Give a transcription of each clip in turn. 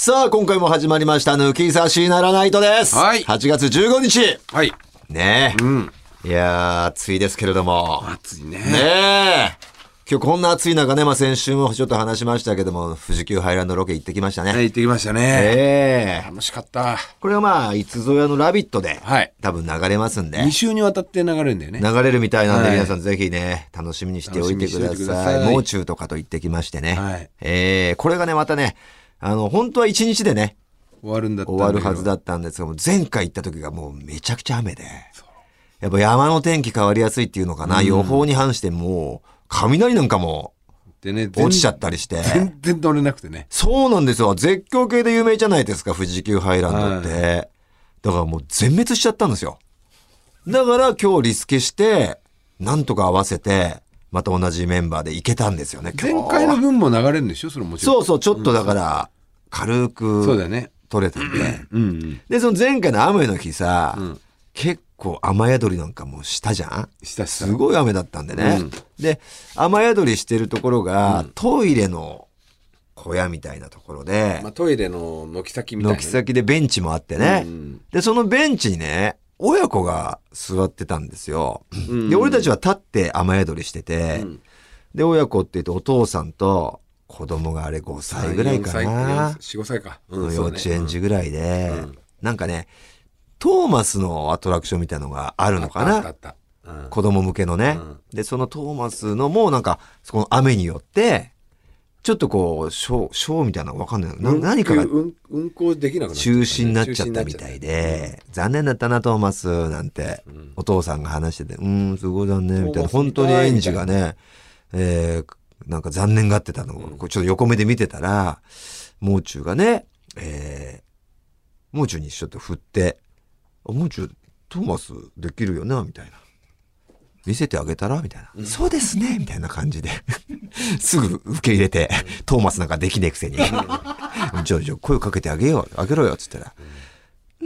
さあ、今回も始まりました、抜き差しならないとです。はい8月15日。はい。ねえ。うん。いやー、暑いですけれども。暑いね。ねえ。今日こんな暑い中ね、まあ先週もちょっと話しましたけども、富士急ハイランドロケ行ってきましたね。はい、行ってきましたね。ええ楽しかった。これはまあ、いつぞやのラビットで、はい。多分流れますんで2。週にわたって流れるんだよね。流れるみたいなんで、はい皆さんぜひね、楽しみにしておいてください。さいもう中とかと行ってきましてね。はいえーこれがね、またね、あの、本当は1日でね、終わるんだったん終わるはずだったんですが、前回行った時がもうめちゃくちゃ雨で、やっぱ山の天気変わりやすいっていうのかな、予報に反してもう、雷なんかもでね、落ちちゃったりして。全然乗れなくてね。そうなんですよ。絶叫系で有名じゃないですか、富士急ハイランドって。だからもう全滅しちゃったんですよ。だから今日リスケして、なんとか合わせて、また同じメンバーで行けたんですよね、今日前回の分も流れるんでしょ？それもちろん。そうそう、ちょっとだから、軽く、そうだよね。取れたんで。うんうん。で、その前回の雨の日さ、ん結構雨宿りなんかもしたじゃん？したしたすごい雨だったんでね。うんで、雨宿りしてるところが、トイレの小屋みたいなところで、まあ、トイレの軒先みたいなね。軒先でベンチもあってね、うんで、そのベンチにね、親子が座ってたんですよ。うんで、俺たちは立って雨宿りしてて、うんで、親子って言うとお父さんと子供があれ5歳ぐらいかな。4、5歳か。幼うんそうね。稚園児ぐらいで、うん。なんかね、トーマスのアトラクションみたいなのがあるのかな。うん。子供向けのね、うん。で、そのトーマスのもうなんか、そこの雨によって、ちょっとこう、ショー、ショーみたいなのわかんない。な何かが運運行できなくな中ね。止になっちゃったみたいで、残念だったな、トーマス、なんて、お父さんが話してて、うーん、すごい残念、みたいな。本当に園児がね、えーなんか残念がってたのを、ちょっと横目で見てたら、もう中がね、えー、もう中にちょっと振って、あ、もう中、トーマスできるよな、みたいな。見せてあげたらみたいな。そうですねみたいな感じで。すぐ受け入れて、トーマスなんかできねえくせに。じゃあ、じゃあ声かけてあげよう、あげろよ、つったら。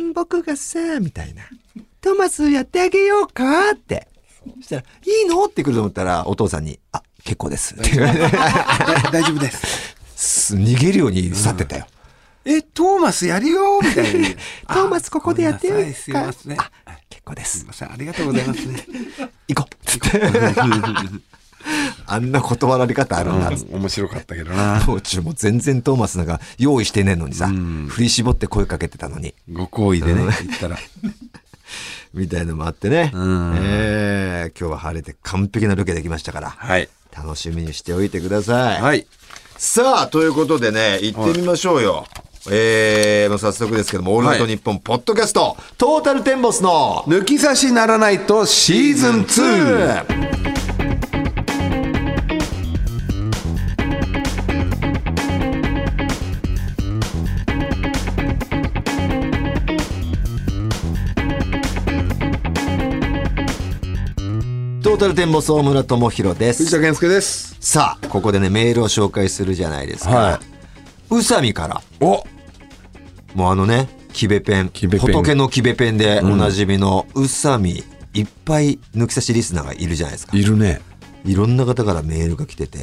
ん僕がさ、みたいな。トーマスやってあげようかって。そしたら、いいの？って来ると思ったら、お父さんに、あ、結構です。大丈夫 です。す逃げるように去ってったよ。え、トーマスやるよみたいに。トーマスここでやってよすいません。あ、結構ですすい。ません。ありがとうございますね。行こうつって。あんな断られ方あるんだっつって。面白かったけどな。もう中も全然トーマスなんか用意してねえのにさ、ん振り絞って声かけてたのに、ご好意でね、言ったら。みたいのもあってね。うんえー今日は晴れて完璧なロケできましたから、はい。楽しみにしておいてください。はい。さあ、ということでね、行ってみましょうよ。えー、もう早速ですけども、オールナイトニッポンポッドキャスト、トータルテンボスの抜き差しならないとシーズン 2! 2! トルテンボス大村智弘です藤。田健介です。さあ、ここでね、メールを紹介するじゃないですか。は宇佐美から、おもうあのね、キベペン、キベペン仏のキベペンでおなじみの宇佐美、いっぱい抜き差しリスナーがいるじゃないですか。いるね。いろんな方からメールが来てて、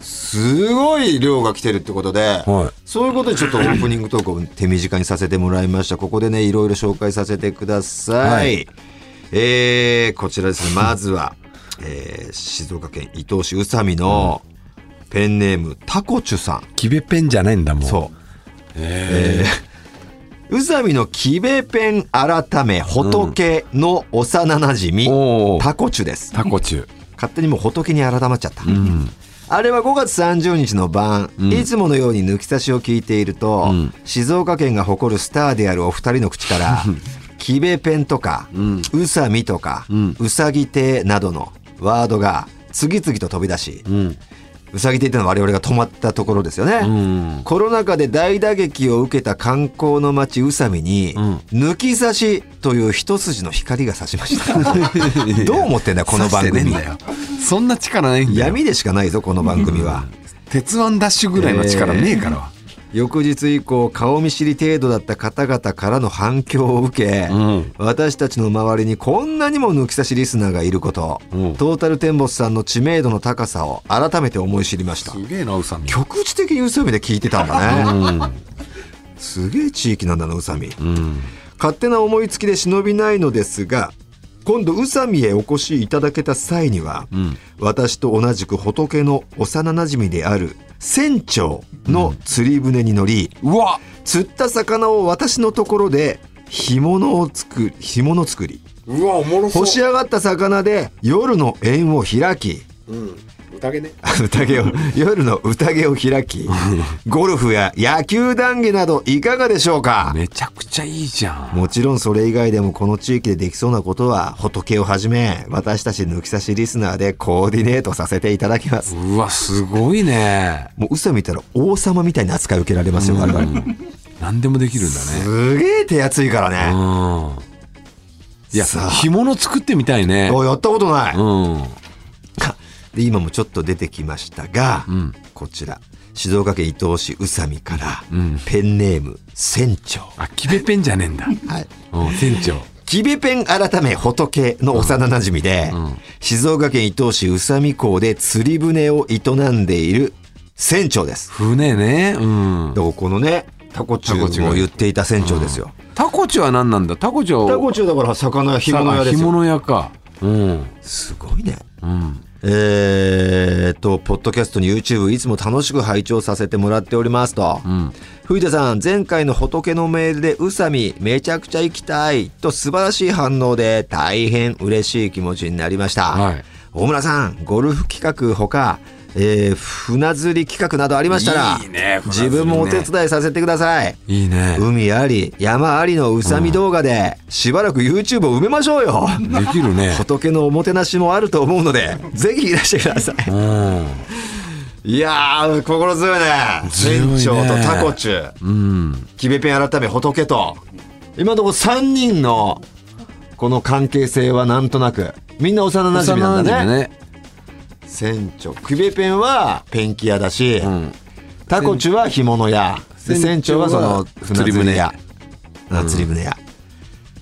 すごい量が来てるってことで、はいそういうことでちょっとオープニングトークを手短にさせてもらいました。ここでね、いろいろ紹介させてください。はいえー、こちらですね、まずは、えー、静岡県伊東市宇佐美のペンネームタコチュさん。キベペンじゃないんだもん。そう。えー、宇佐美のキベペン改め仏の幼なじみ、おータコチュです。タコチュ。勝手にもう仏に改まっちゃった。うん。あれは5月30日の晩、んいつものように抜き差しを聞いていると、うん静岡県が誇るスターであるお二人の口から、キベペンとか、んうさみとか、んうさぎ亭などのワードが次々と飛び出し、うん。うさぎ亭ってのは我々が泊まったところですよね。うん。コロナ禍で大打撃を受けた観光の街宇佐美に、うん抜き差しという一筋の光が差しました。どう思ってんだよこの番組。そんな力ないんだよ。闇でしかないぞこの番組は。鉄腕ダッシュぐらいの力ねえから。翌日以降顔見知り程度だった方々からの反響を受け、うん。私たちの周りにこんなにも抜き差しリスナーがいること、うん。トータルテンボスさんの知名度の高さを改めて思い知りました。すげえな、うさみ。局地的に宇佐美で聞いてたんだね、すげえ地域なんだな宇佐美。うん。勝手な思いつきで忍びないのですが今度宇佐美へお越しいただけた際には、うん。私と同じく仏の幼なじみである船長の釣り船に乗り、うわ。釣った魚を私のところで干物を作り干物作り。うわおもろ干し上がった魚で夜の宴を開きうん宴ね。宴を夜の宴を開き ゴルフや野球談義などいかがでしょうか？めちゃくちゃいいじゃん。もちろんそれ以外でもこの地域でできそうなことは仏をはじめ私たち抜き差しリスナーでコーディネートさせていただきます。うわすごいね。もう嘘見たら王様みたいな扱い受けられますよ我々。何でもできるんだね。すげえ手厚いからね。うん。いや干物作ってみたいね。おやったことない。うんで今もちょっと出てきましたが、ん。こちら。静岡県伊東市宇佐美から、ん。ペンネーム船長。あキベペンじゃねえんだ。はい。うん船長。キビペン改め仏の幼馴染で、静岡県伊東市宇佐美港で釣り船を営んでいる船長です。船ね。うん。だからこのね、タコチュウを言っていた船長ですよ。タコチュは何なんだ？タコチュはタコチュウだから魚や干物屋です干よ。物屋か。うん。すごいね。うんえーっと、ポッドキャストに YouTube いつも楽しく拝聴させてもらっておりますと。うん藤田さん、前回の仏のメールで宇佐美めちゃくちゃ行きたいと素晴らしい反応で大変嬉しい気持ちになりました。はい大村さん、ゴルフ企画ほか、えー船釣り企画などありましたら、いいね自分もお手伝いさせてください。いいね海あり、山ありの宇佐美動画で、しばらく YouTube を埋めましょうよ。できるね仏のおもてなしもあると思うので、ぜひいらしてください。うんいやー、心強いね。船長とタコチュウ。うんキベペン改め仏と。今のところ3人の、この関係性はなんとなく、みんな幼馴染なんだね。ね船長。キベペンはペンキ屋だし、うんタコチュは干物屋。で船船長はその釣り船屋。あ釣り船屋。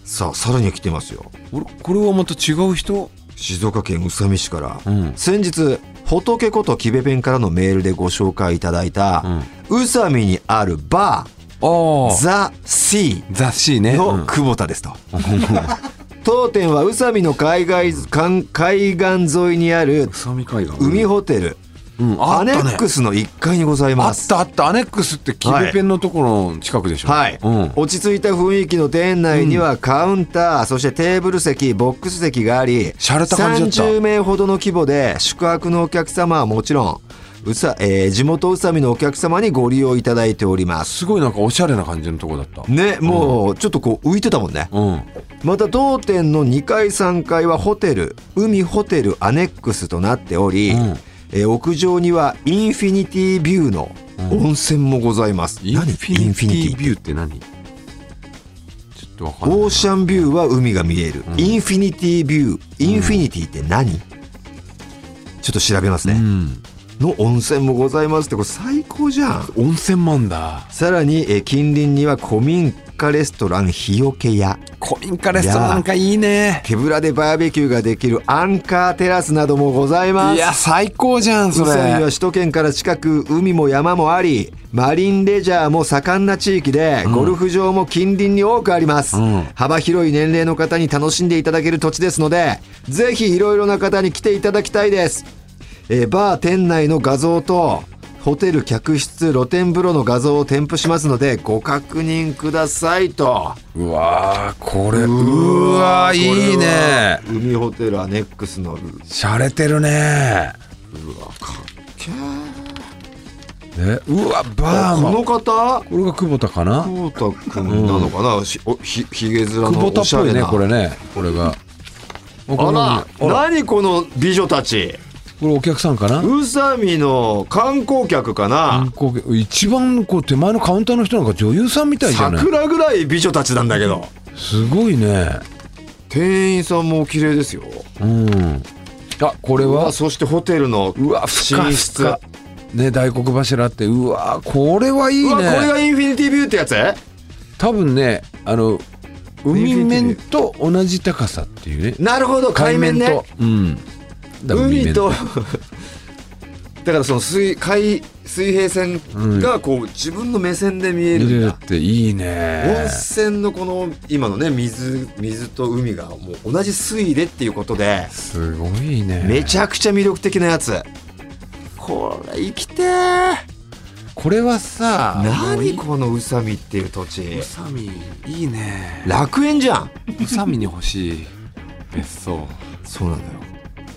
さあ、さらに来てますよ。これこれはまた違う人？静岡県宇佐美市から、ん先日仏ことキベペンからのメールでご紹介いただいた、宇佐美にあるバーあザ・シ雑誌ねーの久保田ですと。当店は宇佐美の海外海海岸沿いにある海ホテル、うんあアネックスの1階にございあっます。たあった。アネックスってキベペンのところの近くでしょ。はい、うん。落ち着いた雰囲気の店内にはカウンター、そしてテーブル席ボックス席があり洒落た感じだった。30名ほどの規模で宿泊のお客様はもちろんうさ、えー地元宇佐美のお客様にご利用いただいております。すごいなんかおしゃれな感じのとこだった。ねもうちょっとこう浮いてたもんね、うんまた当店の2階3階はホテル海ホテルアネックスとなっており、うん。えー屋上にはインフィニティビューの温泉もございます、インフ何ィニティビューって何？ちょっとわかんないオーシャンビューは海が見える、インフィニティビューインフィニティって何、ちょっと調べますね、うん。の温泉もございますってこれ最高じゃん。温泉マンだ。さらに、えー近隣には古民家レストラン日よけや古民家レストランなんかいいね。手ぶらでバーベキューができるアンカーテラスなどもございます。いや最高じゃんそ宇佐美はれ首都圏から近く海も山もありマリンレジャーも盛んな地域で、ゴルフ場も近隣に多くあります、うん。幅広い年齢の方に楽しんでいただける土地ですのでぜひいろいろな方に来ていただきたいです、えーバー店内の画像とホテル客室露天風呂の画像を添付しますのでご確認くださいと。うわーこれうわーいいね。海ホテルアネックスのしゃれてるね。えうわバーこのも方？これが久保田かな？久保田君なのかな、しおひひげ面久の保田っぽいおしゃれな。ねこれねこれが。あこれあ何ら。何この美女たち？これお客さんかな？宇佐美の観光客かな、観光客。一番こう手前のカウンターの人なんか女優さんみたいじゃない？桜ぐらい美女たちなんだけど。すごいね。店員さんもお綺麗ですよ。うん。あこれは？そしてホテルのうわ寝室。ね大黒柱ってうわこれはいいうわこれねがインフィニティビューってやつ？多分ねあの海面と同じ高さっていうね。なるほど海面ね。と。うん海とだからその水海水平線がこう自分の目線で見える見れるんだ、っていい温ね泉のこの今のね水水と海がもう同じ水位でっていうことですごいね。めちゃくちゃ魅力的なやつ。これ生きてー。これはさ何この宇佐美っていう土地。宇佐美いいね。楽園じゃん。宇佐美に欲しい別荘。そうなんだよ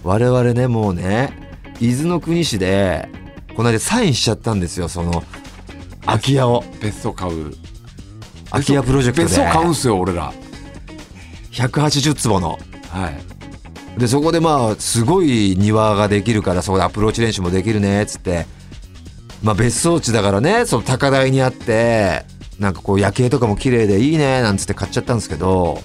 我々ねもうね伊豆の国市でこの間サインしちゃったんですよその空き家を。別荘買う。空き家プロジェクトで。別荘買うんすよ俺ら。180坪の。はい。でそこでまあすごい庭ができるからそこでアプローチ練習もできるねっつって。まあ別荘地だからねその高台にあってなんかこう夜景とかも綺麗でいいねなんつって買っちゃったんですけど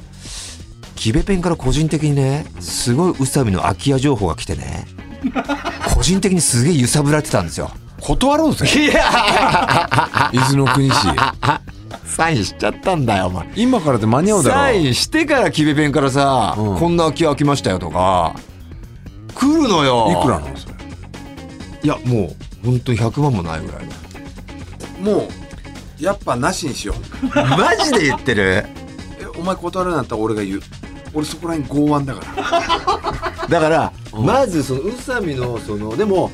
キベペンから個人的にねすごい宇佐美の空き家情報が来てね。個人的にすげえ揺さぶられてたんですよ。断ろうぜ。いや。伊豆の国市。サインしちゃったんだよお前。今からで間に合うだろ。サインしてからキベペンからさ、うん。こんな空き家空きましたよとか来るのよ。いくらなのそれいやもう本当に100万もないぐらいのもうやっぱなしにしよう。マジで言ってる？えお前断るんだったら俺が言う俺そこら辺剛腕だから。だから、うん。まずその宇佐美のそのでも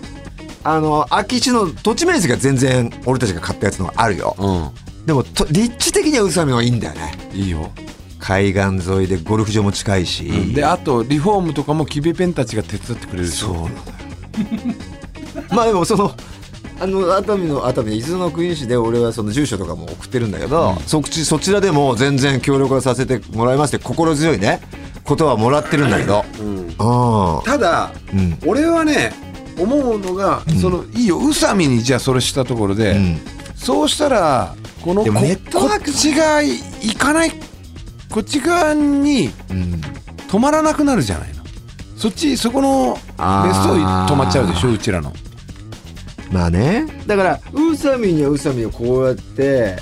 あの空き地の土地面積が全然俺たちが買ったやつのがあるよ。うでもと立地的には宇佐美の方がいいんだよね。んいいよ、海岸沿いでゴルフ場も近いし、であとリフォームとかもキベペンたちが手伝ってくれるそうなのよ。まあでもそのあの熱海の熱海の伊豆の国市で俺はその住所とかも送ってるんだけど、そっちそちらでも全然協力はさせてもらいますって心強いねことはもらってるんだけど。うん。あただあうん。俺はね思うのが、そのいいよ宇佐美にじゃあそれしたところで、うん。そうしたらこのこでもネットワークこっち側行かないこっち側にうん。止まらなくなるじゃないの。そっちそこの別荘止まっちゃうでしょうちらのまあね。だから宇佐美には宇佐美をこうやって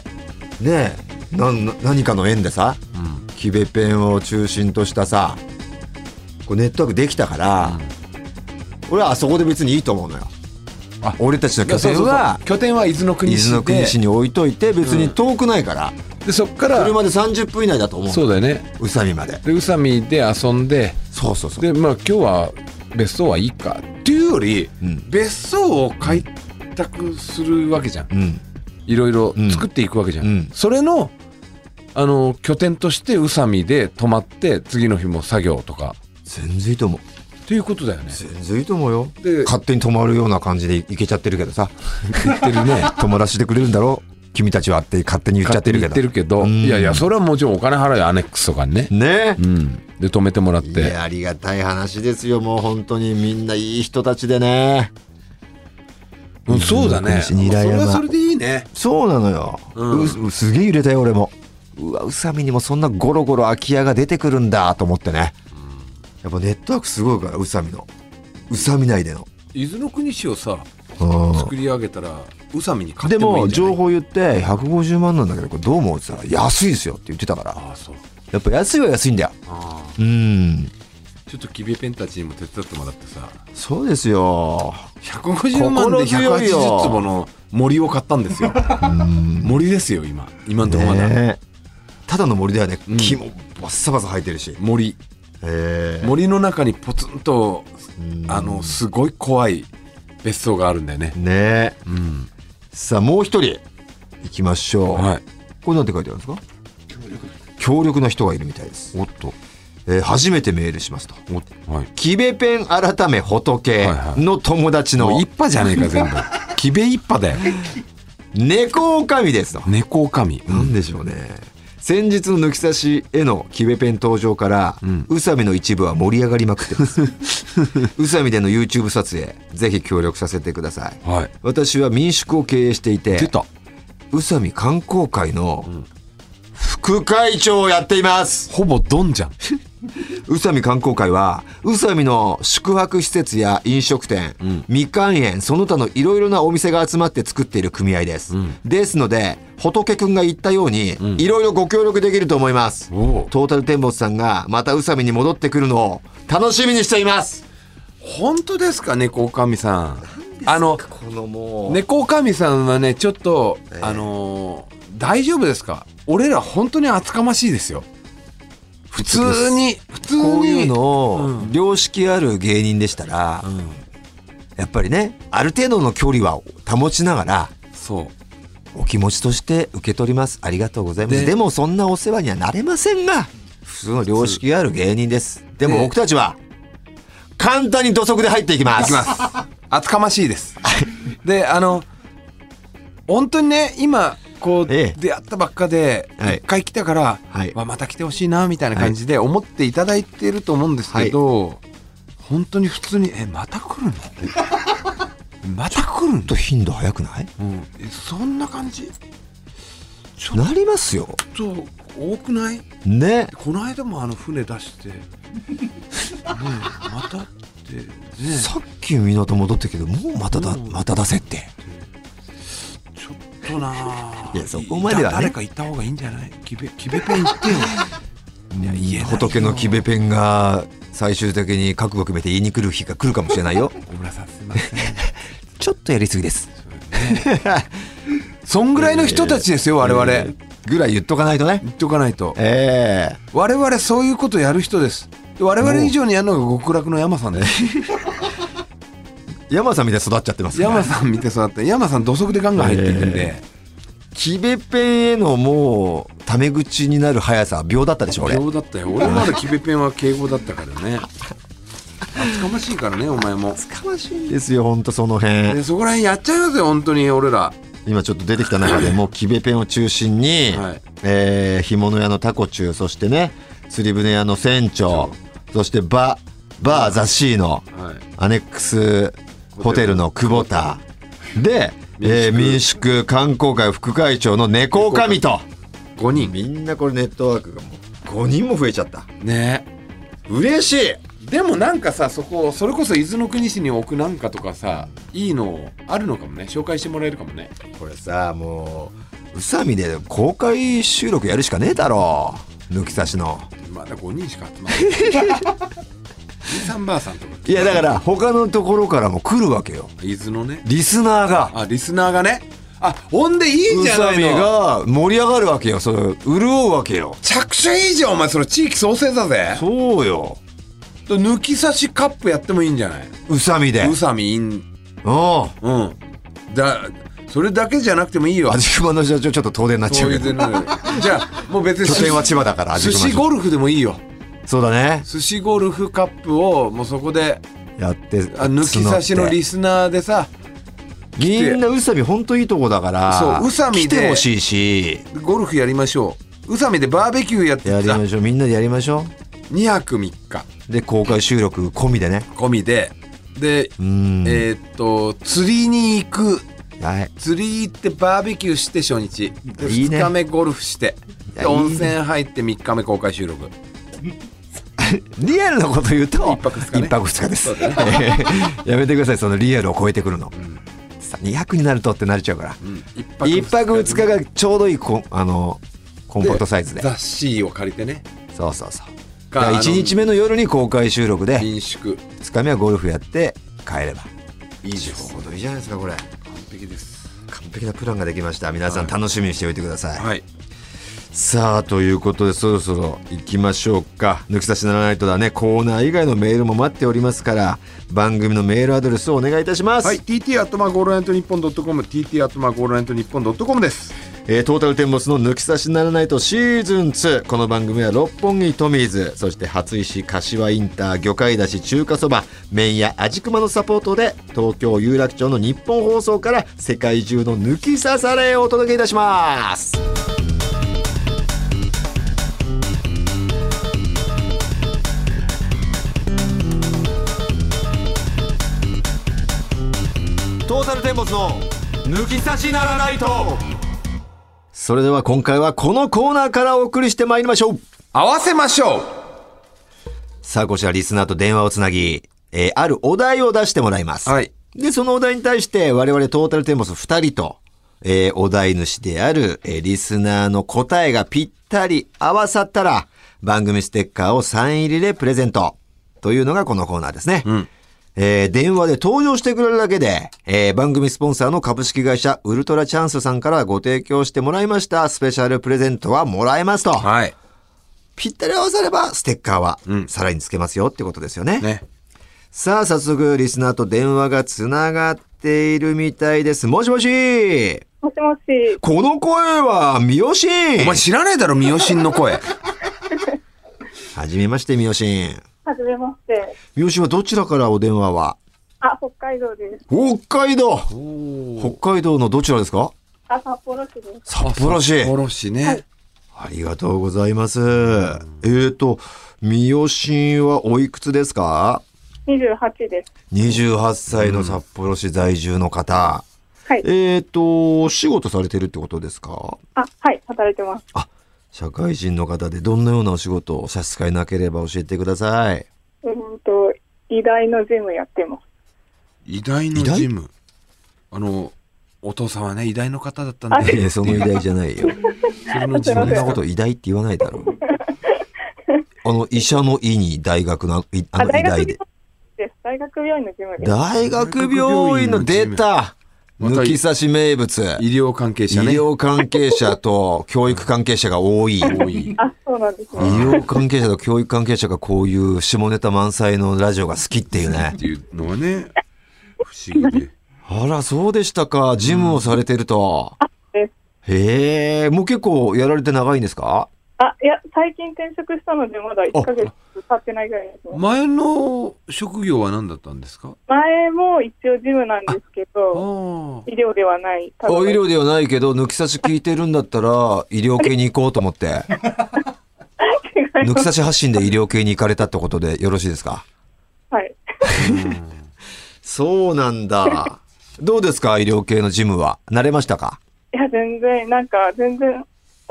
ねな何かの縁でさキベペンを中心としたさこうネットワークできたから、俺はあそこで別にいいと思うのよ。あ俺たちの拠点は拠点は伊豆の国伊市で。豆の国市に置いといて別に遠くないから、でそっから車で30分以内だと思うそうだよね。宇佐美まで。で宇佐美で遊んで。そうそうそう。でまあ今日は別荘はいいかっていうより、うん。別荘を開拓するわけじゃん。うん。いろいろ作っていくわけじゃん、うん。それのあの拠点として宇佐美で泊まって次の日も作業とか。全然いいと思う。っていうことだよね。全然いいと思うよ。で勝手に泊まるような感じで行けちゃってるけどさ。言ってるね。泊まらせてくれるんだろう君たちはって勝手に言っちゃってるけど。言ってるけど、うん。いやいやそれはもちろんお金払うよアネックスとかにね。ね。うん。で泊めてもらっいてやありがたい話ですよもう本当に。みんないい人たちでね。うんそうだね。それはそれでいいね。そうなのよ、うん。うすげえ揺れたよ俺も。うわ宇佐美にもそんなゴロゴロ空き家が出てくるんだと思ってね。やっぱネットワークすごいから宇佐美の。宇佐美内での、伊豆の国市をさうん作り上げたら宇佐美に買っでてもいいもんじゃない？情報言って150万なんだけどこれどう思うって言ったら安いですよって言ってたから。ああそう。やっぱ安いは安いんだよ。うん。ちょっとキビペンたちにも手伝ってもらってさ。そうですよ。150万で心強いよ180坪の森を買ったんですよ。森ですよ今。今のところまだ、ねえ。ただの森だよね、うん。木もバッサバサ生えてるし。森。森の中にポツンとうん。あのすごい怖い別荘があるんだよね。ね。えうん。さあもう一人行きましょう、はい。これなんて書いてあるんですか？強力な人。がいるみたいです、おっと。えー初めてメールしますと。はい。キベペン改め仏の友達の。もう一派じゃねえか全部。キベ一派だよ。猫おかみですと、猫神なんでしょうね先日の抜き差しへのキベペン登場から、うん。宇佐美の一部は盛り上がりまくってます。宇佐美での YouTube 撮影ぜひ協力させてください。はい。私は民宿を経営していて宇佐美観光会の副会長をやっています。ほぼドンじゃん 宇佐美観光会は宇佐美の宿泊施設や飲食店、ん。みかん園その他のいろいろなお店が集まって作っている組合です、ん。ですので仏くんが言ったようにいろいろご協力できると思います、おう。トータルテンボスさんがまた宇佐美に戻ってくるのを楽しみにしています。本当ですか猫神さん。あのこのもう。猫神さんはねちょっと、ええあのー大丈夫ですか？俺ら本当に厚かましいですよ普通に普通に。こういうのをうん良識ある芸人でしたら、うん。やっぱりねある程度の距離は保ちながらそう。お気持ちとして受け取ります。ありがとうございます。ででもそんなお世話にはなれませんが普通の良識ある芸人です。でもで僕たちは簡単に土足で入っていきます。いきます。厚かましいです。であの本当にね今こうええ。出会ったばっかではい。一回来たから、はい。わまた来てほしいなみたいな感じで思っていただいてると思うんですけど、本当に普通に「えまた来るの？また来るの？ちょっと頻度早くない？うん、えそんな感じ？ちょっなりますよ。と多くない？ね。この間もあの船出してねえまたってねさっき港戻ってきてもうまただうんまた出せってちょっとなあ。いやそこまではね。だ誰か行った方がいいんじゃない？キベキベペン行ってよ。いや仏のキベペンが最終的に覚悟決めて言いに来る日が来るかもしれないよ。小村さんすいません。ちょっとやりすぎです。そんぐらいの人たちですよ我々、えーぐらい言っとかないとね。言っとかないと。ええ我々そういうことやる人です。で我々以上にやるのが極楽の山さんです 山さんみたいに育っちゃってます山さん見て育って山さん土足でガンガン入っていくんで、キベペンへのもうタメ口になる速さは秒だったでしょ俺。秒だったよ。俺まだキベペンは敬語だったからね。厚かましいからねお前も。かましいんですよほんとその辺。でそこら辺やっちゃいますよ本当に俺ら。今ちょっと出てきた中で もうキベペンを中心に、はい。えー干物屋のタコチュウそしてね釣り船屋の船長そしてババーザシーのはい。アネックスホテルの久保田。で、えー民宿。観光会副会長の猫おかみと。5人。みんなこれネットワークがもう5人も増えちゃった。ね。嬉しい。でもなんかさそこそれこそ伊豆の国市に置くなんかとかさいいのあるのかもね。紹介してもらえるかもね。これさもう宇佐美で公開収録やるしかねえだろ抜き差しの。まだ5人しか集まってない さんばあさんとかいやだから他のところからも来るわけよ。伊豆のね。リスナーが。あリスナーがね。あほんでいい宇じゃない佐美のが盛り上がるわけよ。それ潤うわけよ。着手いいじゃんお前それ地域創生だぜ。そうよ。抜き差しカップやってもいいんじゃない？宇佐美で。宇佐美イン。う。んうん。だそれだけじゃなくてもいいよ。味熊の社長ちょっと遠出になっちゃそうけど。の。じゃあもう別に拠点は千葉だから寿司ゴルフでもいいよそうだね。寿司ゴルフカップをもうそこでやってあ抜き差しのリスナーでさみんな宇佐美ほんといいとこだからそう宇佐美で来てほしいし。ゴルフやりましょう。宇佐美でバーベキューやってやりさましょう。みんなでやりましょ2泊3日。うで公開収録込みでね。込みで。で、うん。えーっと釣りに行く。はい。釣り行ってバーベキューして初日。でいいね。2日目ゴルフして。温泉入って3日目公開収録 リアルなこと言うと一泊二日ね。日です。そうだ やめてくださいそのリアルを超えてくるの、さ200になるとってなれちゃうから。うん。一泊一泊二日がちょうどいいこあのコンパクトサイズで。雑誌を借りてね。そうそうそう。かあの1日目の夜に公開収録で民宿。2日目はゴルフやって帰れば。いいです。ちょうどいいじゃないですかこれ。完璧です。完璧なプランができました。皆さん楽しみにしておいてください、はいさあということでそろそろ行きましょうか。抜き差しならないとだね。コーナー以外のメールも待っておりますから番組のメールアドレスをお願いいたします、はい。TT アットマークオールナイトニッポンドットコム TT アットマーゴールナイトニッポンドットコムです。えートータルテンボスの抜き差しならないとシーズン2この番組は六本木トミーズそして初石柏インター魚介だし中華そば麺屋味熊のサポートで東京有楽町の日本放送から世界中の抜き差されをお届けいたしますトータルテンボスの抜き差しならないとそれでは今回はこのコーナーからお送りしてまいりましょう合わせましょうさあこちらリスナーと電話をつなぎ、えーあるお題を出してもらいます。はいで、そのお題に対して我々トータルテンボス2人と、えーお題主である、えーリスナーの答えがぴったり合わさったら、番組ステッカーをサイン入りでプレゼント。というのがこのコーナーですね。んえー電話で登場してくれるだけで、えー番組スポンサーの株式会社ウルトラチャンスさんからご提供してもらいましたスペシャルプレゼントはもらえますと。はい。ぴったり合わさればステッカーはうんさらにつけますよってことですよね。ね。さあ、早速リスナーと電話がつながっているみたいです。もしもしもしもし、この声は、みよしんお前知らねえだろ、三好の声。はじめまして、みよしん。はじめまして。みよしんはどちらからお電話は？あ、北海道です。北海道お北海道のどちらですか？あ、札幌市です。札幌市札幌市ね。ありがとうございます。えーと、みよしんはおいくつですか？28です。?28 歳の札幌市在住の方。はい。えーと、仕事されてるってことですか？あ、はい、働いてます。社会人の方でどんなようなお仕事を差し支えなければ教えてください。うんと、医大のジムやってます。偉大？のジム。あの、お父さんはね、偉大の方だったんで、いやその偉大じゃないよ。それのジムそんなこと偉大って言わないだろう。あの、医者の医に大学の、いああ、の大学病院医大で。大学病院のジムです。大学病院の出た抜き差し名物。医療関係医者ね。療関係者と教育関係者が多い。医多い。あ、そうなんですね。療関係者と教育関係者がこういう下ネタ満載のラジオが好きっていうねっ。ていうのはね、不思議で。あら、そうでしたか。ジムをされてると。へえ、もう結構やられて長いんですか？あ、いや、最近転職したので、まだ1ヶ月経ってないぐらいですね。前の職業は何だったんですか？前も一応ジムなんですけあど、あ。医療ではない。あ医療ではないけど、抜き差し聞いてるんだったら、医療系に行こうと思って、抜き差し発信で医療系に行かれたってことでよろしいですか？はい。そうなんだ。どうですか？医療系のジムは。慣れましたか？いや、全然、なんか、全然、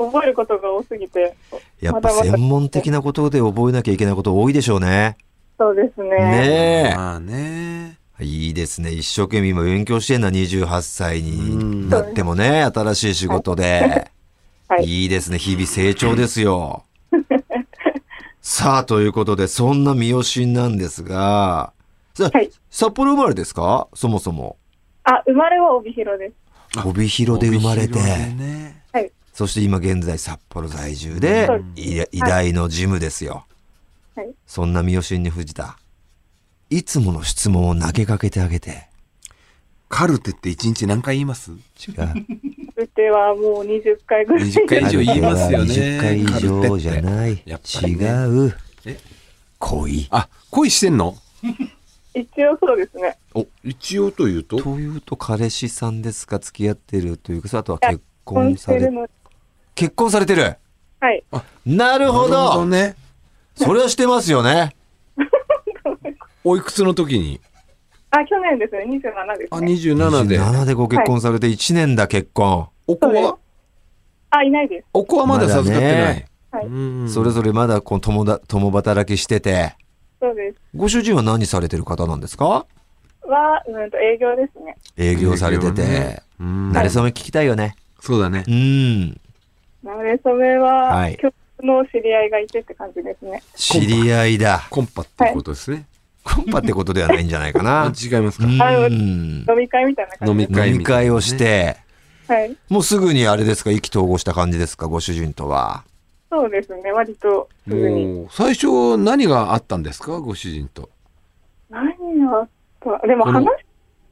覚えることが多すぎて。やっぱ専門的なことで覚えなきゃいけないこと多いでしょうね。そうですね。ねまあね。え。いいですね。一生懸命今勉強してんな、28歳になってもね、新しい仕事で。はい。いいですね。日々成長ですよ。さあ、ということで、そんな三好なんですが、さあはい札幌生まれですか？そもそも。あ、生まれは帯広です。あ帯広で生まれて帯、広でねはい。そして今現在札幌在住で偉大のジムですよ。はい。そんな三好に藤田、いつもの質問を投げかけてあげて。カルテって一日何回言います？違う。うちはもう20回ぐらい。20回以上言いますよね20回以上じゃない。ね違う。え恋。あ、恋してんの？一応そうですね。一応というと？というと彼氏さんですか？付き合ってるというかあとは結婚婚されして。結婚されてるはい。なるほなるどね。それはしてますよね おいくつの時に？あ、去年ですね。27ですあ、ね。27で。27でご結婚されて1年だ結婚、お子そうではあ、いないです。お子はまだ授かってない。はいうんそれぞれまだこう共だ共働きしててそうです。ご主人は何されてる方なんですか？は、うんと営業ですね。営業されてて、営業ねうん慣れ初め聞きたいよねそうだねう。んなれそめは、はい共通の知り合いがいてって感じですね。知り合いだコンパってことですね。コンパってことではないんじゃないか あな違いますか。うん飲み会みたいな感じ飲みです。飲み会をしてはい。もうすぐにあれですか？意気投合した感じですか？ご主人とはそうですね。割とすぐに。もう最初何があったんですか？ご主人と。何があった？でも話、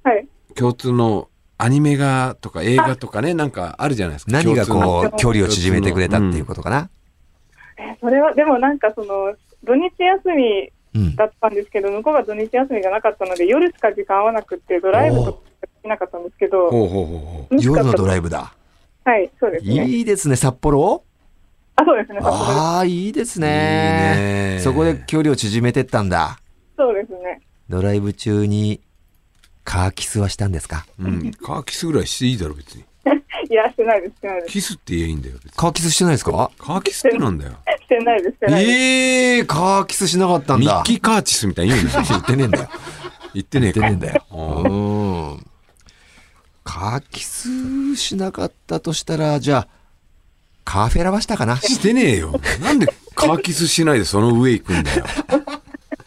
はい。共通のアニメがとか映画とかね、なんかあるじゃないですか。何がこう距離を縮めてくれたっていうことかな？えそれは、でもなんかその、土日休みうんだったんですけど、向こうが土日休みじゃなかったので、夜しか時間合わなくって、ドライブとかできなかったんですけど、ほうほうほうほう。夜のドライイブだ。はい、そうですね。いいですね札幌？あ、そうですね、札幌ああいいですいいねね。そこで距離を縮めてったんだ。そうですね。ドライブ中にカーキスはしたんですか？うん。カーキスぐらいしていいだろ、別に。いや、してないです、してないです。キスって言えばいいんだよ、別に。カーキスしてないですか？カーキスってなんだよ。してないです、してないです。ええー、カーキスしなかったんだミッキーカーチスみたいに言うんだよ。言ってねえんだよ言ってねえか。言ってねえんだよあうんカーキスしなかったとしたらじゃあカーフェラはしたかな？してねえよ。なんでカーキスしないでその上行くんだよ。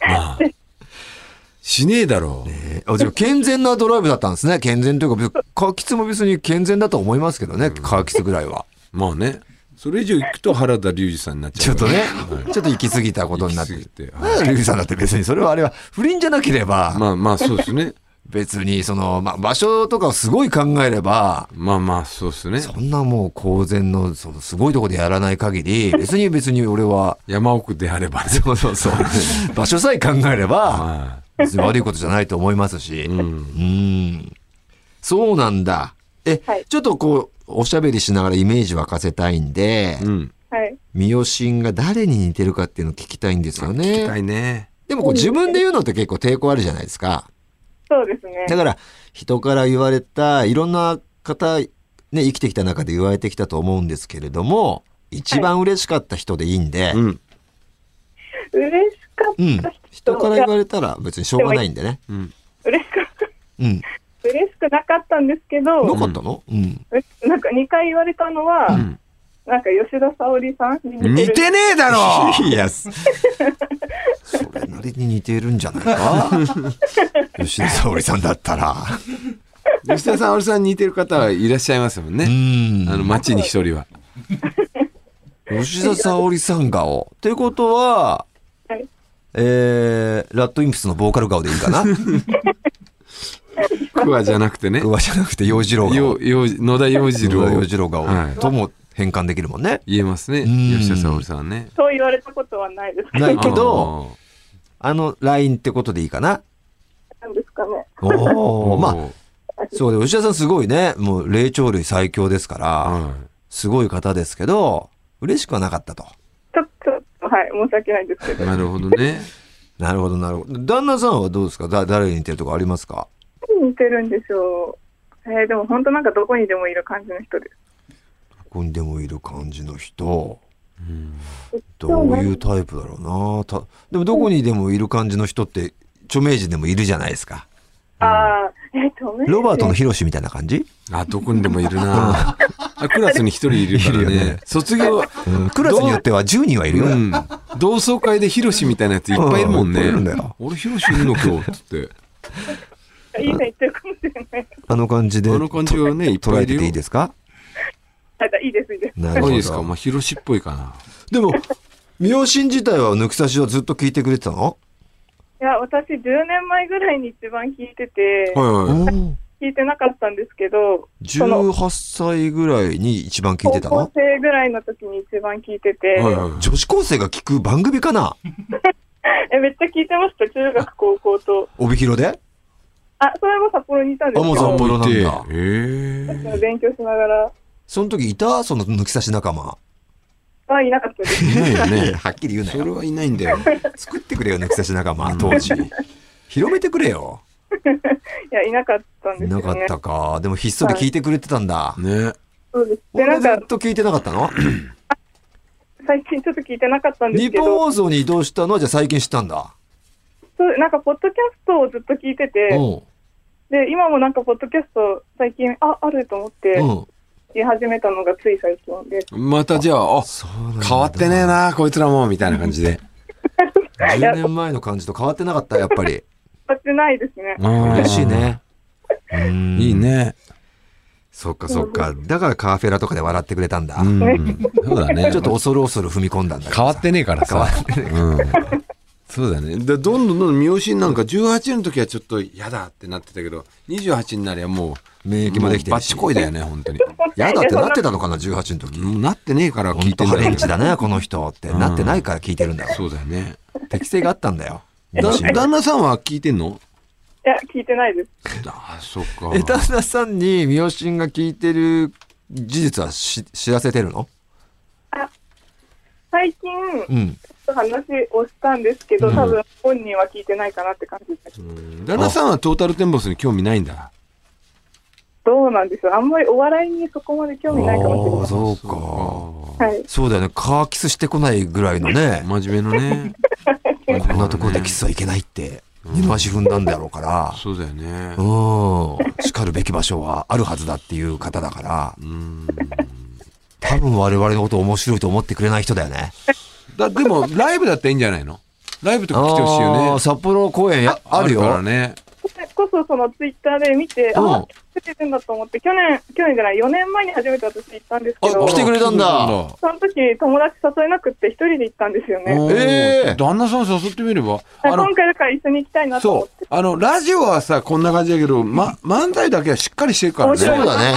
なあしねえだろう。えあ、でも健全なドライブだったんですね。健全というか、別にカーキツも別に健全だと思いますけどね、カーキツぐらいは。まあね。それ以上行くと原田龍二さんになっちゃうから。ちょっとね、はいちょっと行き過ぎたことになっててなんだリュウジさんだって別にそれはあれは不倫じゃなければ、まあまあそうですね。別にその、まあ、場所とかをすごい考えれば、まあまあそうですね。そんなもう公然の、そのすごいとこでやらない限り、別に別に俺は、山奥であればね。そうそうそう、場所さえ考えれば、は別に悪いことじゃないと思いますし、い。う。うんん。そうなんだ。え、はいちょっとこう、おしゃべりしながらイメージ沸かせたいんで、うん。はい。三好が誰に似てるかっていうのを聞きたいんですよね。聞きたいね。でもこう自分で言うのって結構抵抗あるじゃないですか。そうですね。だから人から言われたいろんな方、ね、生きてきた中で言われてきたと思うんですけれども、一番嬉しかった人でいいんで、うん。嬉しかっうんた人。人から言われたら別にしょうがないんでね。うん。嬉しかった。うん。嬉しくなかったんですけど、なかったの？うん。えなんか2回言われたのは、うんなんか吉田沙保里さんに似てる。似てねえだろいや、そそれなりに似てるんじゃないか？吉田沙保里さんだったら。吉田さん、俺さんに似てる方はいらっしゃいますもんうね。ん。あの、街に一人は。吉田沙保里さん顔。ということは、はいえー、ラッドインプスのボーカル顔でいいかな？クワじゃなくてね。桑じゃなくて洋次郎顔。よよ野田洋次郎野田洋次郎顔はいとも変換できるもんね。言えますね。うん吉田沙保里さんはね。そう言われたことはないですけど、ないけど、あのラインってことでいいかな？なんですかね。おお、まあ、そうで、吉田さんすごいね、もう霊長類最強ですから、はすごい方ですけど、嬉しくはなかったと。はい、申し訳ないんですけい。ど、なるほどね。なるほど、なるほど。旦那さんはどうですか？だ誰に似てるとかありますか？似てるんでしょう。えー、でも本当なんかどこにでもいる感じの人です。ここにでもいる感じの人？うんどういうタイプだろうなたでもどこにでもいる感じの人って著名人でもいるじゃないですか。ああ、えっ、と、ロバートのヒロシみたいな感じ、あ、どこにでもいるな。あクラスに一人いるからいるよねね。卒業、うん、クラスによっては10人はいるよ。うん。同窓会でヒロシみたいなやついっぱいいるもんねうんいるんだよ。俺ヒロシいるの今日っつって。いい線言ってるかもしれない。あの感じであの感じはね、いっ捉えてぱいいるよ。ていいですか？いいです、いいです。なるほど。いいですかまあ、ヒロシっぽいかな。でも、ミオシン自体は抜き差しはずっと聞いてくれてたの？いや、私10年前ぐらいに一番聞いてて、はいはい。聞い。てなかったんですけど、その18歳ぐらいに一番聞いてた高校の生ぐらいの時に一番聞いてて、はいはい女子高生が聞く番組かな？え、めっちゃ聞いてました、中学、高校と。帯広で？あ、それも札幌にいたんですあもう札幌なんだ。へえ。勉強しながら、その時いた？その抜き差し仲間。はいなかったです。いないよね。はっきり言うなよ。それはいないんだよ。作ってくれよ、抜き差し仲間、当時。広めてくれよ。いや、いなかったんいですよね。なかったか。でもひっそり聞いてくれてたんだ。ね。そうです。で、俺なんか、ずっと聞いてなかったの？最近ちょっと聞いてなかったんです日けど、本放送に移動したの？はじゃあ最近知ったんだ。そうなんか、ポッドキャストをずっと聞いてて、うん。で、今もなんか、ポッドキャスト、最近、あ、あると思って、うん。言い始めたのがつい最近で、またじゃあ、変わってねえ。な、こいつらも、みたいな感じで。10年前の感じと変わってなかった、やっぱり。変わってないですね。嬉しい。ね。うんいい。ね。そっかそっか。だからカーフェラとかで笑ってくれたんだ。うん。そうだね。ちょっと恐る恐る踏み込んだんだけどさ変わってねえからさ。うん。そうだね。でどんどんどんどん三好なんか18の時はちょっと嫌だってなってたけど、28になりゃもう、免疫もできてるしバッチコイだよね、本当に。やだってなってたのかな、18の時。もうなってねえから聞本当ハいてんだよレンチだね、この人って。うんなってないから聞いてるんだよ。そうだよね。適性があったんだよ。だ旦那さんは聞いてんの？いや、聞いてないです。ああ、そっか。え、旦那さんに三好が聞いてる事実はし知らせてるの？最近、うん。と話をしたんですけど、うん多分本人は聞いてないかなって感じです。うん旦那さんはトータルテンボスに興味ないんだ。どうなんでしょう。あんまりお笑いにそこまで興味ないかもしれない。ああ、そうか。か。はい。そうだよね。カーキスしてこないぐらいのね。真面目のね。こんなところでキスはいけないって、二の足踏んだんだろうから。そうだよね。うん。叱るべき場所はあるはずだっていう方だから、うん。多分我々のこと面白いと思ってくれない人だよね。だでも、ライブだったらいいんじゃないの？ライブとか来てほしいよね。札幌公演やあるよ。からね。こそそのツイッターで見て、うんあ、来てるんだと思って、去年、去年じゃない、4年前に初めて私行ったんですけど、あ来てくれたんだその時友達誘えなくって一人で行ったんですよね。おーえー旦那さん誘ってみれば。今回だから一緒に行きたいなと思って。そう。あの、ラジオはさ、こんな感じだけど、ま、漫才だけはしっかりしてるからね。そうだね。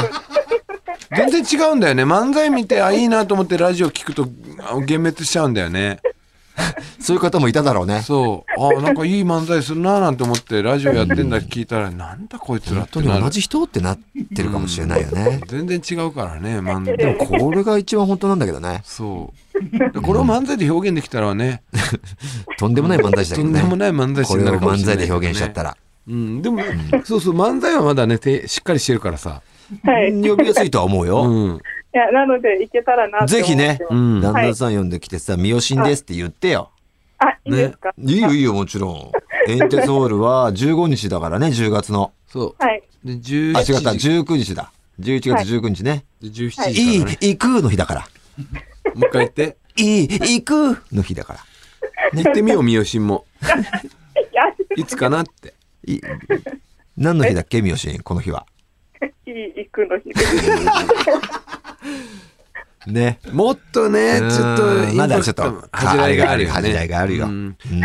全然違うんだよね。漫才見て、あ、いいなと思ってラジオ聞くと、あ幻滅しちゃうんだよね。そういう方もいただろうね。そう。あ、なんかいい漫才するななんて思って、ラジオやってんだ聞いたら、なんだこいつら本当ってなる。に同じ人ってなってるかもしれないよね。全然違うからね、漫才。でもこれが一番本当なんだけどね。そう。これを漫才で表現できたらね、とんでもない漫才師だけどね。とんでもない漫才師これをになるかもし漫れないけどね、才で表現しちゃったら。うん、でも、そうそう、漫才はまだね、てしっかりしてるからさ。はい。い呼びやすいとは思ううよ。ん。や、なので行けたらなって思ってます。ぜひねうん。旦那さん呼んできてさ、三好しんですって言ってよ。あ、いいですか、いいよいいよ、もちろん。エンテソールは15日だからね、10月の。そはい。う。で、17あ、違った、時。19日だ。11月19日ね。で17はいいい、時からね。行くの日だから。もう一回言って。いい、行くの日だから。言ってみよう、三好も。いや、いつかなって。い何の日だっけ、三好この日は？いい、行くの日です。ね。もっとね、ちょっとうん、まだちょっと恥じらいがあるよね。恥じらいがあるようんうん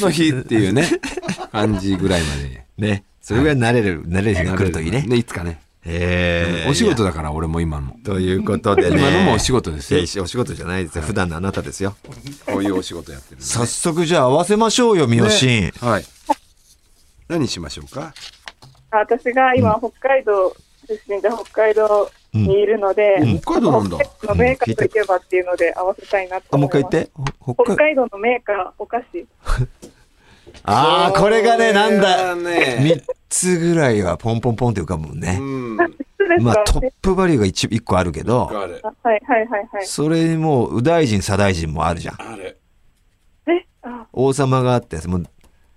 の日っていうね、感じぐらいまで。ね。それぐらい慣れる、慣れる日が来るといいね。ね、いつかね。えーお仕事だから、俺も今の。ということでね。今のもお仕事ですよお仕事じゃないですよ。普段のあなたですよ。こういうお仕事やってる早速じゃあ合わせましょうよ、三好。ねはい。何しましょうか？あ私が今、北海道出身で北海道にいるので、うん北海道なんだ。北海道のメーカーといけばっていうので合わせたいなとあ、も思います。う一回言って。ほ北北海海道のメーカー、お菓子。ああ、これがね、なんだ。ね。三つぐらいはポンポンポンって浮かぶもんね。うん。そうですか、まあトップバリューが一一個あるけど、ある。あはいはいはいはい。それにもう、右大臣、左大臣もあるじゃん。ある。え？あ王様があって、もう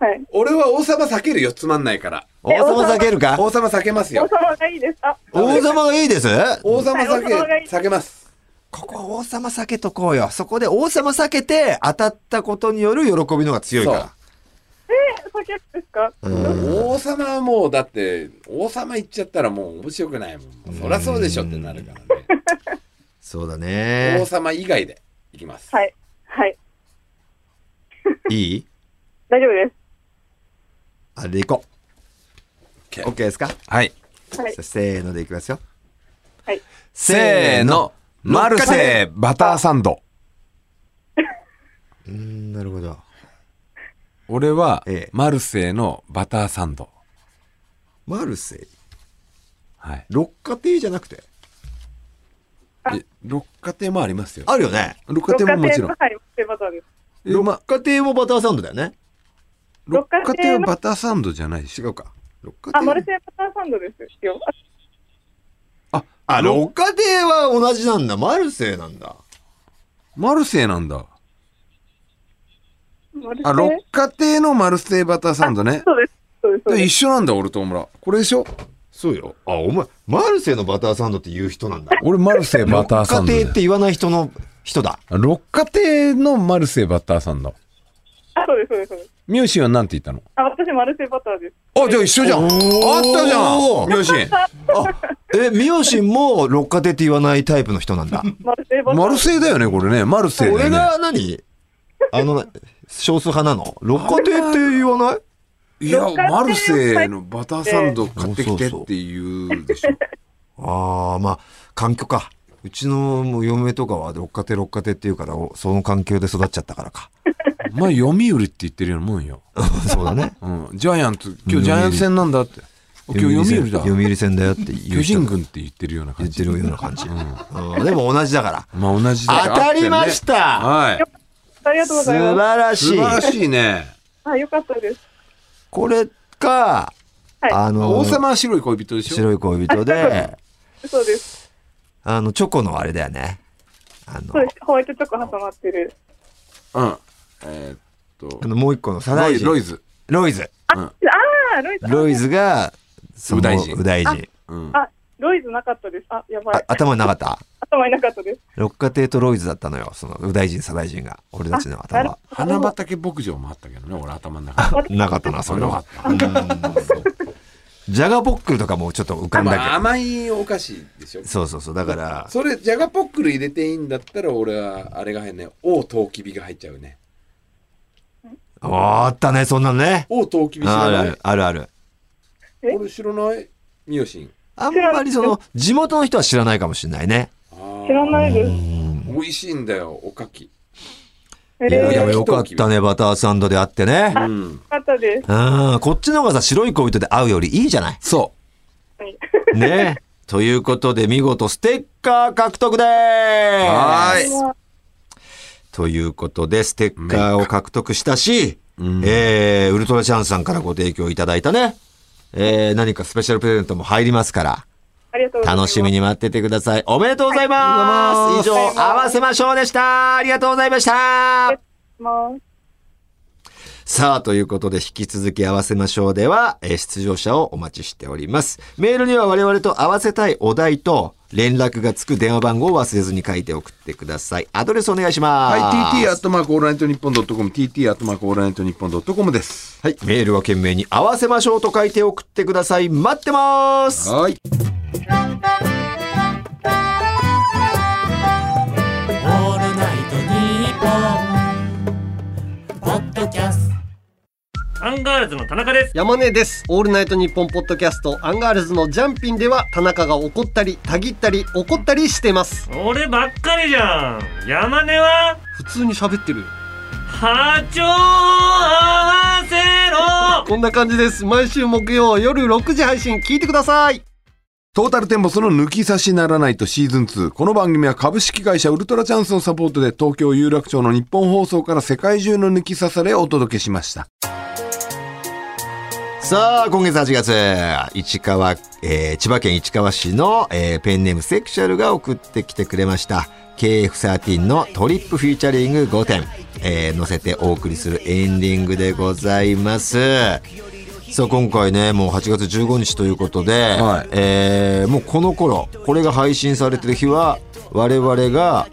はい。俺は王様避けるよ、つまんないから。王様避けるか？王様避けますよ。王様がいいです。あ、王様がいいです？王様避け、避けます。ここは王様避けとこうよ。そこで王様避けて当たったことによる喜びの方が強いから。酒ですか？うん王様はもう、だって、王様行っちゃったらもう面白くないもん。そりゃそうでしょってなるからね。そうだ王ね。様以外で行きます。はい。はい。いい？大丈夫です。あれでいこう。OK OK ですか？はい。はい。せーのでいきますよ。はい。せーの。マルセイバターサンド。うーん、なるほど。俺はええ、マルセイのバターサンド。マルセイ。はい。六花亭じゃなくて？え六花亭もありますよ。あるよね。六花亭ももちろん。はい、セバターです。えま六花亭もバターサンドだよね。六花亭はバターサンドじゃないし違。うか。六花あ、マル亭。セイバターサンドですよ。ああ、六花亭は同じなんだ。マルセイなんだ。マルセイなんだ。あ、六花亭のマルセイバターサンドね。そうです。そうです。一緒なんだ、俺とオムラ。これでしょ？そうよ。あ、お前、マルセイのバターサンドって言う人なんだ。俺マルセイバターサンド六花亭って言わない人の人だ。六花亭のマルセイバターサンド。あ、そうです、そうです、そうです。ミューシーは何て言ったの？あ、私、マルセイバターです。あ、じゃあ一緒じゃん。あったじゃん。ミューシー。あ、え、ミヨシンも六花亭って言わないタイプの人なんだ。マルセイバター。マルセイだよね、これね。マルセイだよ俺ね。が何？あの、少数派なの？六花亭って言わない？いや、マルセイのバターサンド買ってきてって言うでしょ。ああ、まあ、環境か。うちの嫁とかは六花亭六花亭って言うから、おその環境で育っちゃったからか。まあ、読売って言ってるようなもんよ。そうだね。うん。ジャイアンツ、今日ジャイアンツ戦なんだって。今日読売だ。読売戦だよって言巨う人人軍って言ってるような感じ。言ってるような感じ。うんでも同じだから。まあ、同じだ当たりましたはい。ありがとうご素ざいます。晴らしい。素晴らしいね。あ、よかったです。これか、はいあの、王様は白い恋人でしょ？白い恋人で、そうです。あの、チョコのあれだよね。あのそう、です。ホワイトチョコ挟まってる。うん。えーっとあ、のもう一個のサロ大臣。イロイズ。ロイズ。うん。ああ、ロイズ。ロイズが、その右大臣右大臣。うん。あ、ロイズなかったです。あ、やばあい。頭になかった？頭いなかったです。六花亭とロイズだったのよ。その、右大臣、左大臣が。俺たちの頭は。花畑牧場もあったけどね、俺頭の中に。なかったな、それは。なかっジャガポックルとかもちょっと浮かんだけど。まあ甘いお菓子でしょ。そうそうそう。だから、それ、じゃがポックル入れていいんだったら、俺は、あれが入るね。王トウキビが入っちゃうね。あったね、そんなのね。王トウキビ知あるあるらない、あるある。俺知らない？ミヨシン。あんまりその、地元の人は知らないかもしれないね。知らないです。美味しいんだよ、おかき。えいや、でー、もよかったね、バターサンドであってね。うん。よかったです。うん、こっちの方がさ、白い恋人で会うよりいいじゃない？そはい。ね。ということで、見事ステッカー獲得でーす。はーいということで、ステッカーを獲得したし、うんえー、ウルトラチャンスさんからご提供いただいたね、えー、何かスペシャルプレゼントも入りますから。楽しみに待っててください。おめでとうございます。はい以上、合わせましょうでした。ありがとうございました。さあ、ということで、引き続き合わせましょうでは、えー出場者をお待ちしております。メールには我々と合わせたいお題と、連絡がつく電話番号を忘れずに書いて送ってください。アドレスお願いします。はい、TT アットマークオールナイトニッポンドットコム、TT アットマークオールナイトニッポンドットコムです。はい。メールは件名に合わせましょうと書いて送ってください。待ってます。はい。アンガールズの田中です。山根です。オールナイトニッポンポッドキャストアンガールズのジャンピンでは田中が怒ったり、たぎったり、怒ったりしてます。俺ばっかりじゃん。山根は？普通に喋ってるよ。波長合わせろこんな感じです。毎週木曜夜6時配信聞いてください。トータルテンボスの抜き差しならないとシーズン2。この番組は株式会社ウルトラチャンスのサポートで東京有楽町のニッポン放送から世界中の抜き差されをお届けしました。さあ、今月8月、市川、えー千葉県市川市の、えーペンネームセクシャルが送ってきてくれました。KF13 のトリップフィーチャリング5点、えー載せてお送りするエンディングでございます。さあ、今回ね、もう8月15日ということで、はいえーもうこの頃、これが配信されてる日は、我々が、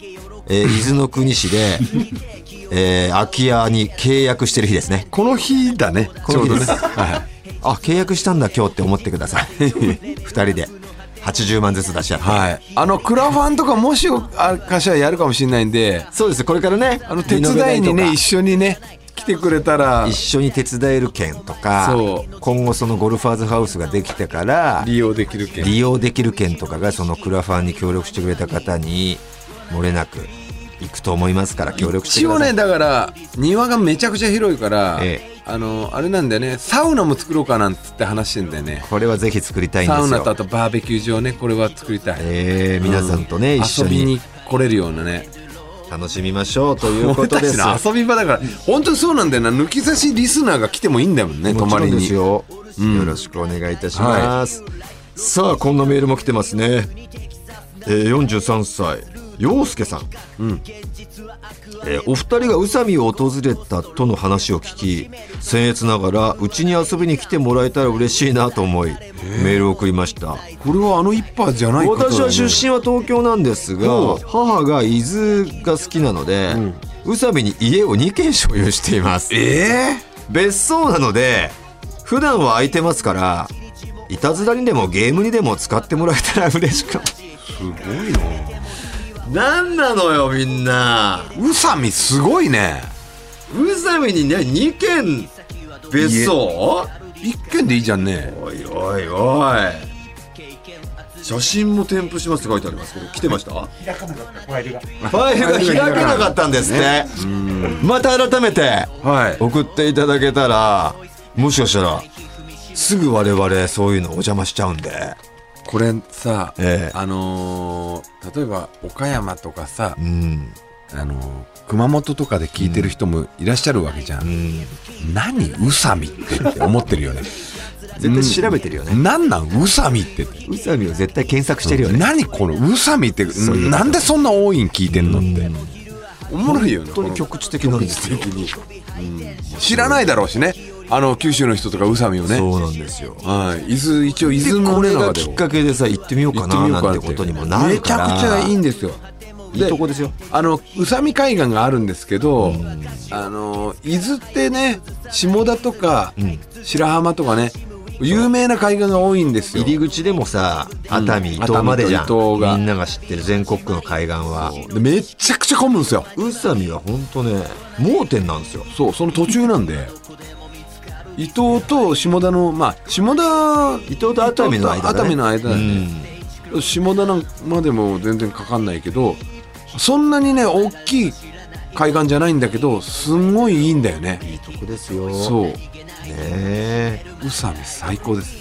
えー伊豆の国市で、えー空き家に契約してる日ですね。この日だね。この日ですちょうどね。はい。あ契約したんだ今日って思ってください。2人で。80万ずつ出し合って、はい。あの、クラファンとかもしあかしらやるかもしれないんで、そうです。これからねあの、手伝いにね、一緒にね、来てくれたら。一、緒に手伝える券とかそう。今後そのゴルファーズハウスができてから利用できるけん。利用できる券とかがそのクラファンに協力してくれた方に漏れなく行くと思いますから協力してください。一応ね、だから、庭がめちゃくちゃ広いから、えあの、あれなんだよね、サウナも作ろうかなんつって話してんだよね。これはぜひ作りたいんですよ。サウナとあとバーベキュー場ね、これは作りたい。えー皆さんとね、うん。一緒に。遊びに来れるようなね。楽しみましょう。というこ俺たとです。ちの遊び場だから、本当にそうなんだよな。抜き差しリスナーが来てもいいんだもんね、泊まりにもちろんです。よ、うん。よろしくお願いいたします、さあこんなメールも来てますね、えー、43歳。陽介さん、うんえーお二人が宇佐美を訪れたとの話を聞き僭越ながらうちに遊びに来てもらえたら嬉しいなと思いメールを送りました。これはあの一派じゃないね。私は出身は東京なんですが母が伊豆が好きなので、宇佐美に家を2軒所有しています。え別荘なので普段は空いてますからいたずらにでもゲームにでも使ってもらえたら嬉しく。ー、すごいな。なんなのよみんな宇佐美すごいね。宇佐美にね2軒別荘？一軒でいいじゃんね。おいおいおい写真も添付しますって書いてありますけど来てました？開かなかったファイルが。ファイルが開けなかったんですって、また改めてはい。送っていただけたらもしかしたらすぐ我々そういうのお邪魔しちゃうんでこれさ、ええ。あのー例えば岡山とかさう、ん。あのー熊本とかで聞いてる人もいらっしゃるわけじゃん。うん。何宇佐美って思ってるよね。絶対調べてるよね、なん。なん宇佐美って。宇佐美を絶対検索してるよね。何この宇佐美ってそうなんでそんな多いん聞いてんのって。おもろいよね本当に局地的なんですよ。局地的に、うん。知らないだろうしねあの九州の人とか宇佐美をね。そうなんですよ。はい。伊豆一応伊で豆のこれがきっかけでさ行ってみようかななんてことにもなるからめちゃくちゃいいんですよ。いいとこですよ。あの宇佐美海岸があるんですけど、あの伊豆ってね下田とか、白浜とかね有名な海岸が多いんですよ。入り口でもさ熱海、うん伊東までじゃん。みんなが知ってる全国区の海岸は。でめちゃくちゃ混むんですよ。宇佐美は本当ね盲点なんですよ。そうその途中なんで伊東と下田のまあ下田伊東と熱海の間だ、ね、熱海の間だよね、下田までも全然かかんないけどそんなにね大きい海岸じゃないんだけどすんごいいいんだよね。うんいいとこですよ。そう。ねえ。宇佐美最高です。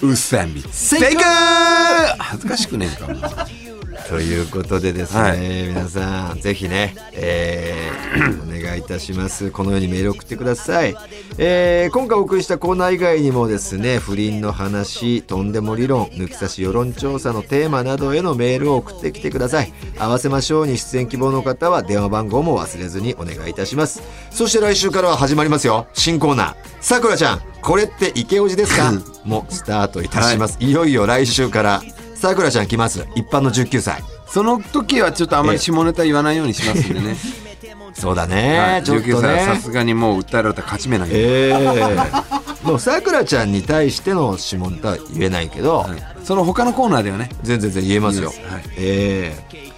宇佐美。正解！恥ずかしくねえんかということでですね、はい皆さんぜひね、えーお願いいたします。このようにメール送ってください、えー今回お送りしたコーナー以外にもですね不倫の話とんでも理論抜き差し世論調査のテーマなどへのメールを送ってきてください。合わせましょうに出演希望の方は電話番号も忘れずにお願いいたします。そして来週からは始まりますよ。新コーナー。さくらちゃんこれって池オジですか？もうスタートいたします、い、よいよ来週からさくらちゃん来ます。一般の19歳。その時はちょっとあんまり下ネタ言わないようにしますんでね、そうだね、はいちょっと19歳はさねすがにもう訴えられたら勝ち目ないええ。もうさくらちゃんに対しての下ネタは言えないけど、はい。その他のコーナーではね。全然全然言えますよ。はい。ええ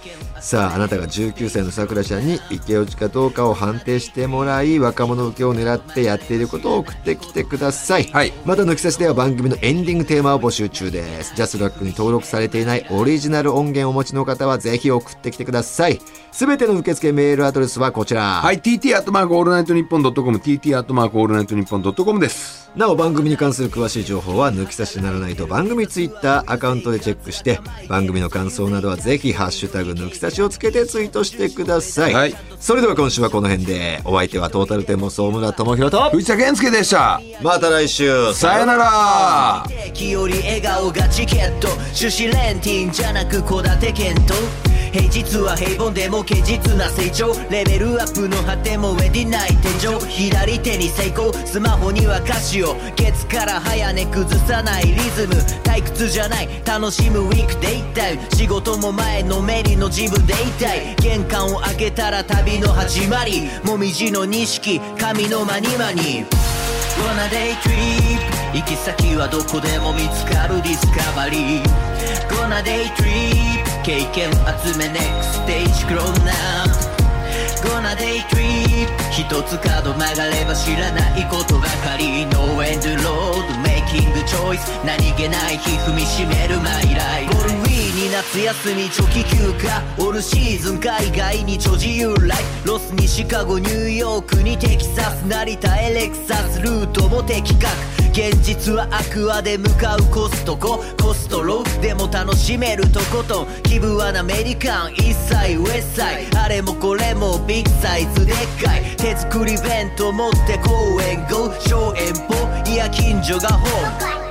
さああなたが19歳のさくらちゃんにイケオジかどうかを判定してもらい若者受けを狙ってやっていることを送ってきてください、はい。また抜き差しでは番組のエンディングテーマを募集中です。ジャスラックに登録されていないオリジナル音源をお持ちの方はぜひ送ってきてくださいすべての受付メールアドレスはこちら。はい TT アットマークオールナイトニッポンドットコム TT アットマークオールナイトニッポンドットコムです。なお番組に関する詳しい情報は抜き差しならないと番組ツイッターアカウントでチェックして番組の感想などはぜひハッシュタグ抜き差しをつけてツイートしてください、はい。それでは今週はこの辺でお相手はトータルテンボス大村朋宏と藤田憲右でした。また来週。さよなら。敵より笑顔がチケット。趣旨レンティンじゃなく戸建て検討平日は平凡でも堅実な成長。レベルアップの果てもウェディない天井左手に成功。スマホには歌詞を。ケツから早寝崩さないリズム。退屈じゃない。楽しむウィークデイタイム。仕事も前のめりの自分でいたい。玄関を開けたら旅の始まり。もみじの錦。神のマニマニ Gonna day trip 行き先はどこでも見つかるディスカバリー。Gonna day trip 経験集め next stage クローナー Gonna day trip 一つ角曲がれば知らないことばかり No end road making choice 何気ない日踏みしめる my life に夏休み長期休暇オールシーズン海外に超自由ライフロスにシカゴニューヨークにテキサス成田エレクサスルートも的確現実はアクアで向かうコストコ。コストローでも楽しめるとことん。気分はアメリカン一切ウエスサイ。あれもこれもビッグサイズでっかい。手作り弁当持って公園 GO 小遠方いや近所がホーム。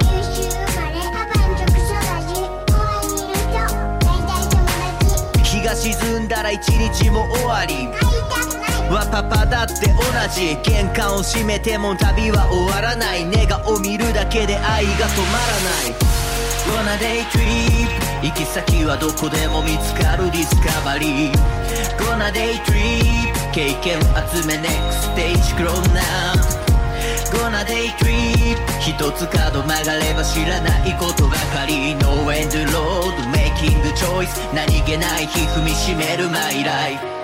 日が沈んだら一日も終わり。会いたくないはパパだって同じ玄関を閉めても旅は終わらない。ネガを見るだけで愛が止まらない。Gonna day trip 行き先はどこでも見つかるディスカバリー。Gonna day trip 経験集め next stage クローナー。Gonna day trip 一つ角曲がれば知らないことばかり。No end road making the choice 何気ない日踏みしめる my life